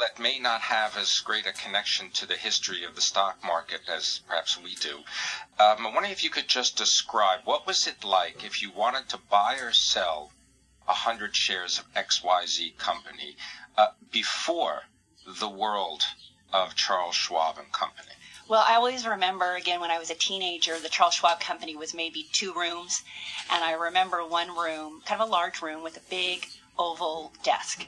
that may not have as great a connection to the history of the stock market as perhaps we do, um, I'm wondering if you could just describe what was it like if you wanted to buy or sell 100 shares of XYZ company uh, before the world of Charles Schwab and Company? Well, I always remember again when I was a teenager, the Charles Schwab Company was maybe two rooms, and I remember one room, kind of a large room with a big oval desk,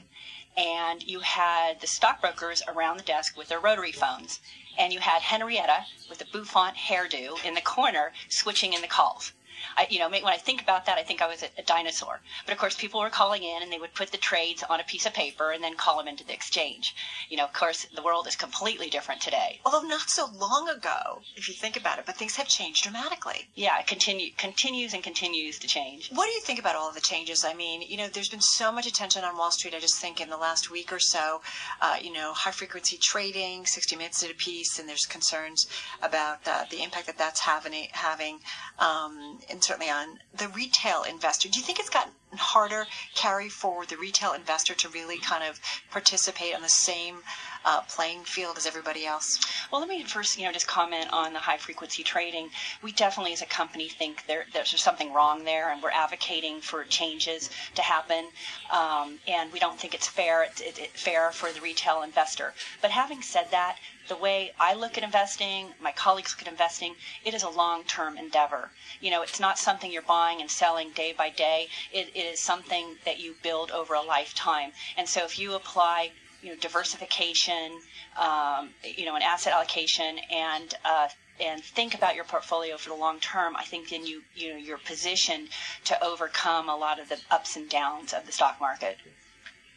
and you had the stockbrokers around the desk with their rotary phones, and you had Henrietta with a bouffant hairdo in the corner switching in the calls. I, you know, when I think about that, I think I was a, a, dinosaur. But of course, people were calling in and they would put the trades on a piece of paper and then call them into the exchange. You know, of course, the world is completely different today. Although not so long ago, if you think about it, but things have changed dramatically. Yeah, it continue, continues and continues to change. What do you think about all of the changes? I mean, you know, there's been so much attention on Wall Street, I just think in the last week or so, uh, you know, high frequency trading, 60 minutes at a piece, and there's concerns about uh, the impact that that's having, having um, and certainly on the retail investor. Do you think it's gotten harder, Carrie for the retail investor to really kind of participate on the same uh, playing field as everybody else? Well, let me first, you know, just comment on the high frequency trading. We definitely, as a company, think there, there's something wrong there, and we're advocating for changes to happen. Um, and we don't think it's fair. It's it, it, fair for the retail investor. But having said that, the way I look at investing, my colleagues look at investing, it is a long-term endeavor. You know, it's not something you're buying and selling day by day. It, it is something that you build over a lifetime. And so if you apply you know diversification, um, you know, an asset allocation, and uh, and think about your portfolio for the long term, I think then you you know you're positioned to overcome a lot of the ups and downs of the stock market.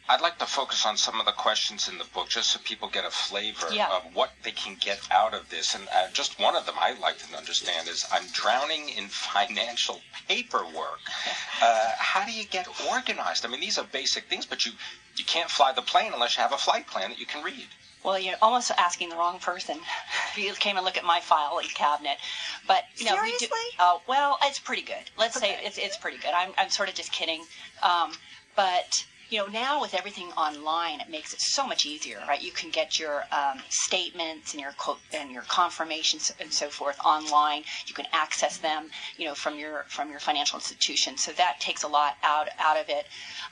I'd like to focus on some of the questions in the book just so people get a flavor yeah. of what they can get out of this. And uh, just one of them I'd like to understand is I'm drowning in financial paperwork. Uh, how do you get organized? I mean, these are basic things, but you, you can't fly the plane unless you have a flight plan that you can read. Well, you're almost asking the wrong person. If you came and look at my filing cabinet, but you know, seriously, we do, uh, well, it's pretty good. Let's okay. say it's it's pretty good. I'm I'm sort of just kidding, um, but you know, now with everything online, it makes it so much easier, right? You can get your um, statements and your co- and your confirmations and so forth online. You can access them, you know, from your from your financial institution. So that takes a lot out out of it.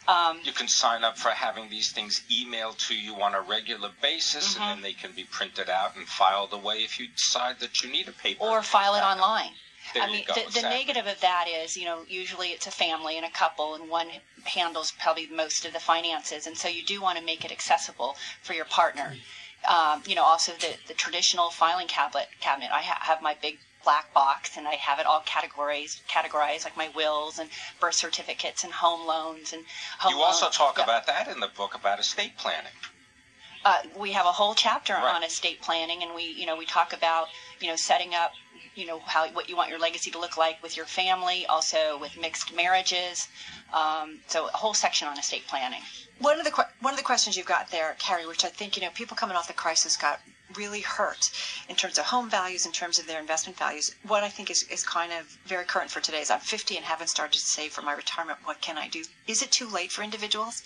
Um, you can sign up for having these things emailed to you on a regular basis, mm-hmm. and then they can be printed out and filed away if you decide that you need a paper. Or file it online. There I mean, go, the, exactly. the negative of that is, you know, usually it's a family and a couple, and one handles probably most of the finances, and so you do want to make it accessible for your partner. Um, you know, also the, the traditional filing cabinet. Cabinet. I ha- have my big black box, and I have it all categorized, categorized like my wills and birth certificates and home loans and home. You also loans. talk Yeah. about that in the book about estate planning. uh, we have a whole chapter Right. on estate planning, and we, you know, we talk about, you know, setting up, you know, how what you want your legacy to look like with your family, also with mixed marriages. Um, so a whole section on estate planning. One of the one of the questions you've got there, Carrie, which I think you know people coming off the crisis got really hurt in terms of home values, in terms of their investment values. What I think is, is kind of very current for today is I'm 50 and haven't started to save for my retirement. What can I do? Is it too late for individuals?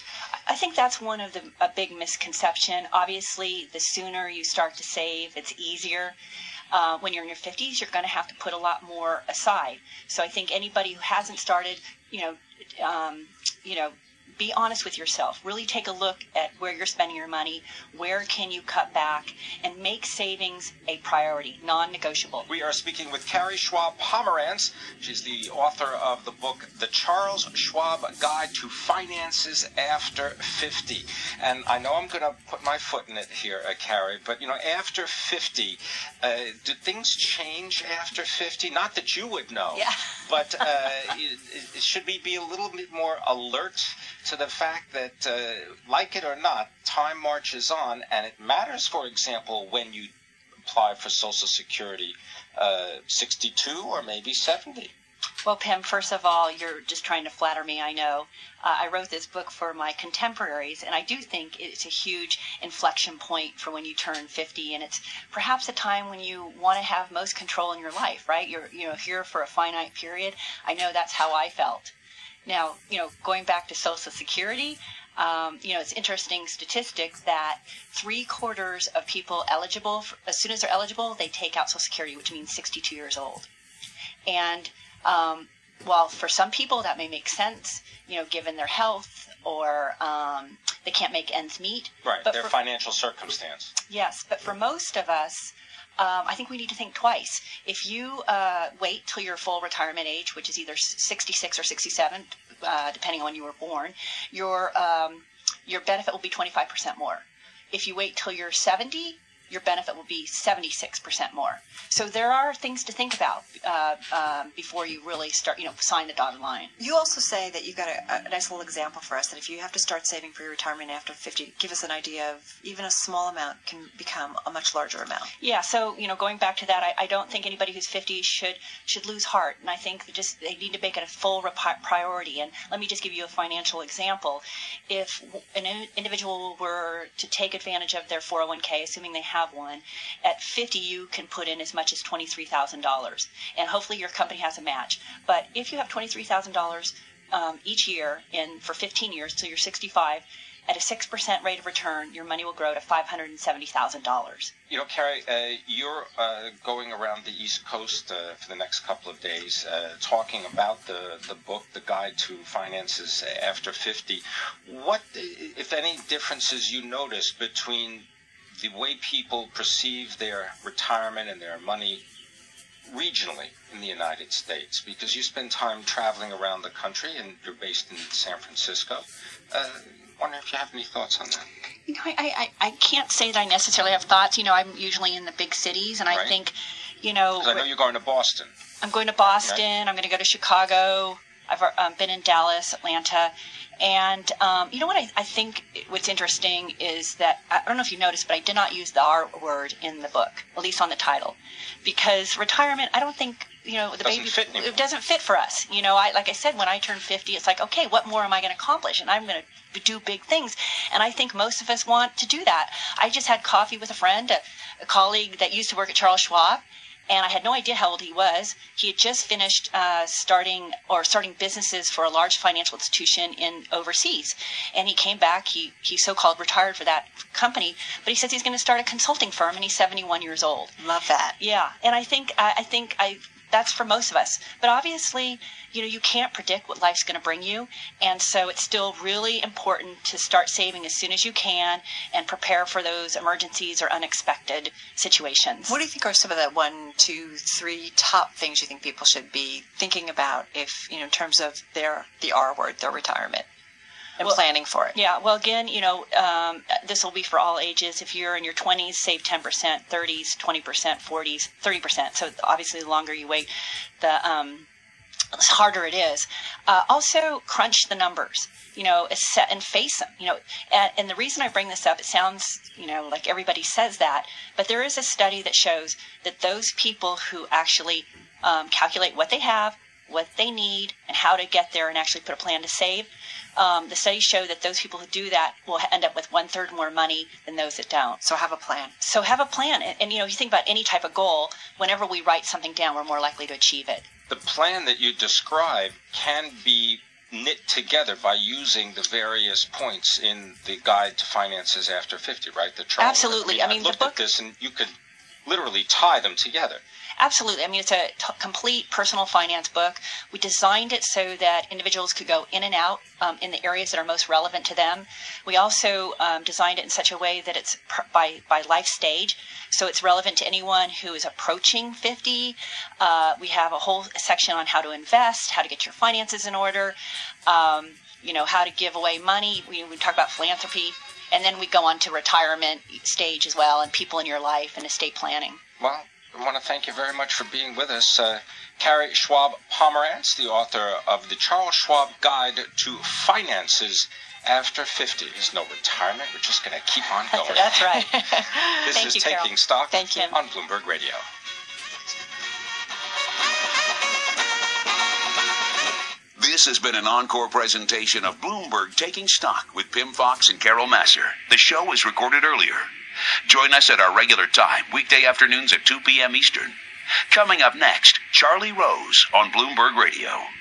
I think that's one of the a big misconception. Obviously, the sooner you start to save, it's easier. Uh, when you're in your 50s, you're going to have to put a lot more aside. So I think anybody who hasn't started, you know, um, you know, be honest with yourself. Really take a look at where you're spending your money. Where can you cut back and make savings a priority, non-negotiable. We are speaking with Carrie Schwab Pomerantz. She's the author of the book, The Charles Schwab Guide to Finances After 50. And I know I'm going to put my foot in it here, uh, Carrie, but you know, after 50, uh, do things change after 50? Not that you would know, Yeah. but uh, it, it- should we be a little bit more alert to the fact that, uh, like it or not, time marches on, and it matters, for example, when you apply for Social Security, uh, 62 or maybe 70. Well, Pam, first of all, you're just trying to flatter me, I know. Uh, I wrote this book for my contemporaries, and I do think it's a huge inflection point for when you turn 50, and it's perhaps a time when you want to have most control in your life, right? You're, you know, here for a finite period. I know that's how I felt. Now, you know, going back to Social Security, Um, you know, it's interesting statistics that three quarters of people eligible, for, as soon as they're eligible, they take out Social Security, which means 62 years old. And um, while for some people that may make sense, you know, given their health or um, they can't make ends meet. Right, But their for- financial circumstance. Yes, but for most of us, um, I think we need to think twice. If you uh, wait till your full retirement age, which is either 66 or 67, uh, depending on when you were born, your um, your benefit will be 25% more. If you wait till you're 70, your benefit will be 76% more. So there are things to think about uh, um, before you really start, you know, sign the dotted line. You also say that you've got a, a nice little example for us that if you have to start saving for your retirement after 50, give us an idea of even a small amount can become a much larger amount. Yeah, so you know, going back to that, I, I don't think anybody who's 50 should should lose heart, and I think just they need to make it a full repi- priority. And let me just give you a financial example. If an in- individual were to take advantage of their 401k, assuming they have one, at 50 you can put in as much as $23,000, and hopefully your company has a match. But if you have $23,000 um, each year for 15 years till you're 65. At a 6% rate of return, your money will grow to $570,000. You know, Carrie, uh, you're uh, going around the East Coast uh, for the next couple of days, uh, talking about the, the book, The Guide to Finances After 50. What, if any, differences you notice between the way people perceive their retirement and their money regionally in the United States? Because you spend time traveling around the country and you're based in San Francisco. Uh, wonder if you have any thoughts on that. You know, I, I, I can't say that I necessarily have thoughts. You know, I'm usually in the big cities, and I Right. think, you know, I know you're going to Boston. I'm going to Boston. I'm going to go to Chicago. I've um, been in Dallas, Atlanta. And um, you know what I, I think what's interesting is that I don't know if you noticed, but I did not use the R word in the book, at least on the title, because retirement. I don't think you know the Doesn't baby fit anymore. it doesn't fit for us. You know, I like I said when I turn 50, it's like okay, what more am I going to accomplish? And I'm going to do big things. And I think most of us want to do that. I just had coffee with a friend, a, a colleague that used to work at Charles Schwab and I had no idea how old he was. He had just finished uh, starting or starting businesses for a large financial institution in overseas, and he came back. He he so-called retired for that company, but he says he's going to start a consulting firm, and he's 71 years old. Love that. Yeah, and I think I, I think I that's for most of us. But obviously, you know, you can't predict what life's going to bring you, and so it's still really important to start saving as soon as you can and prepare for those emergencies or unexpected situations. What do you think are some of the one, two, three top things you think people should be thinking about if, you know, in terms of their, the R word, their retirement and Well, planning for it? Yeah, well, again, you know, um, this will be for all ages. If you're in your 20s, save 10%, 30s, 20%, 40s, 30%. So obviously, the longer you wait, the um, the harder it is. Uh, also, crunch the numbers. You know, set and face them. You know, and, and the reason I bring this up, it sounds, you know, like everybody says that, but there is a study that shows that those people who actually um, calculate what they have, what they need, and how to get there, and actually put a plan to save. Um, the studies show that those people who do that will end up with one third more money than those that don't. So have a plan. So have a plan, and, and you know, if you think about any type of goal. Whenever we write something down, we're more likely to achieve it. the plan that you describe can be knit together by using the various points in the guide to finances after 50 right the Charles Absolutely. I mean, the looked book- at this and you could literally tie them together Absolutely. I mean, it's a t- complete personal finance book. We designed it so that individuals could go in and out um, in the areas that are most relevant to them. We also um, designed it in such a way that it's by, by life stage, so it's relevant to anyone who is approaching 50. Uh, we have a whole section on how to invest, how to get your finances in order, um, you know, how to give away money. We, we talk about philanthropy. And then we go on to retirement stage as well, and people in your life and estate planning. well i want to thank you very much for being with us uh, carrie schwab pomerantz the author of the charles schwab guide to finances after 50 there's no retirement we're just going to keep on going That's right. this Thank is you, taking Carol. stock Thank you. on bloomberg radio This has been an encore presentation of Bloomberg Taking Stock with Pimm Fox and Carol Massar. The show was recorded earlier. Join us at our regular time, weekday afternoons at 2 p.m. Eastern. Coming up next, Charlie Rose on Bloomberg Radio.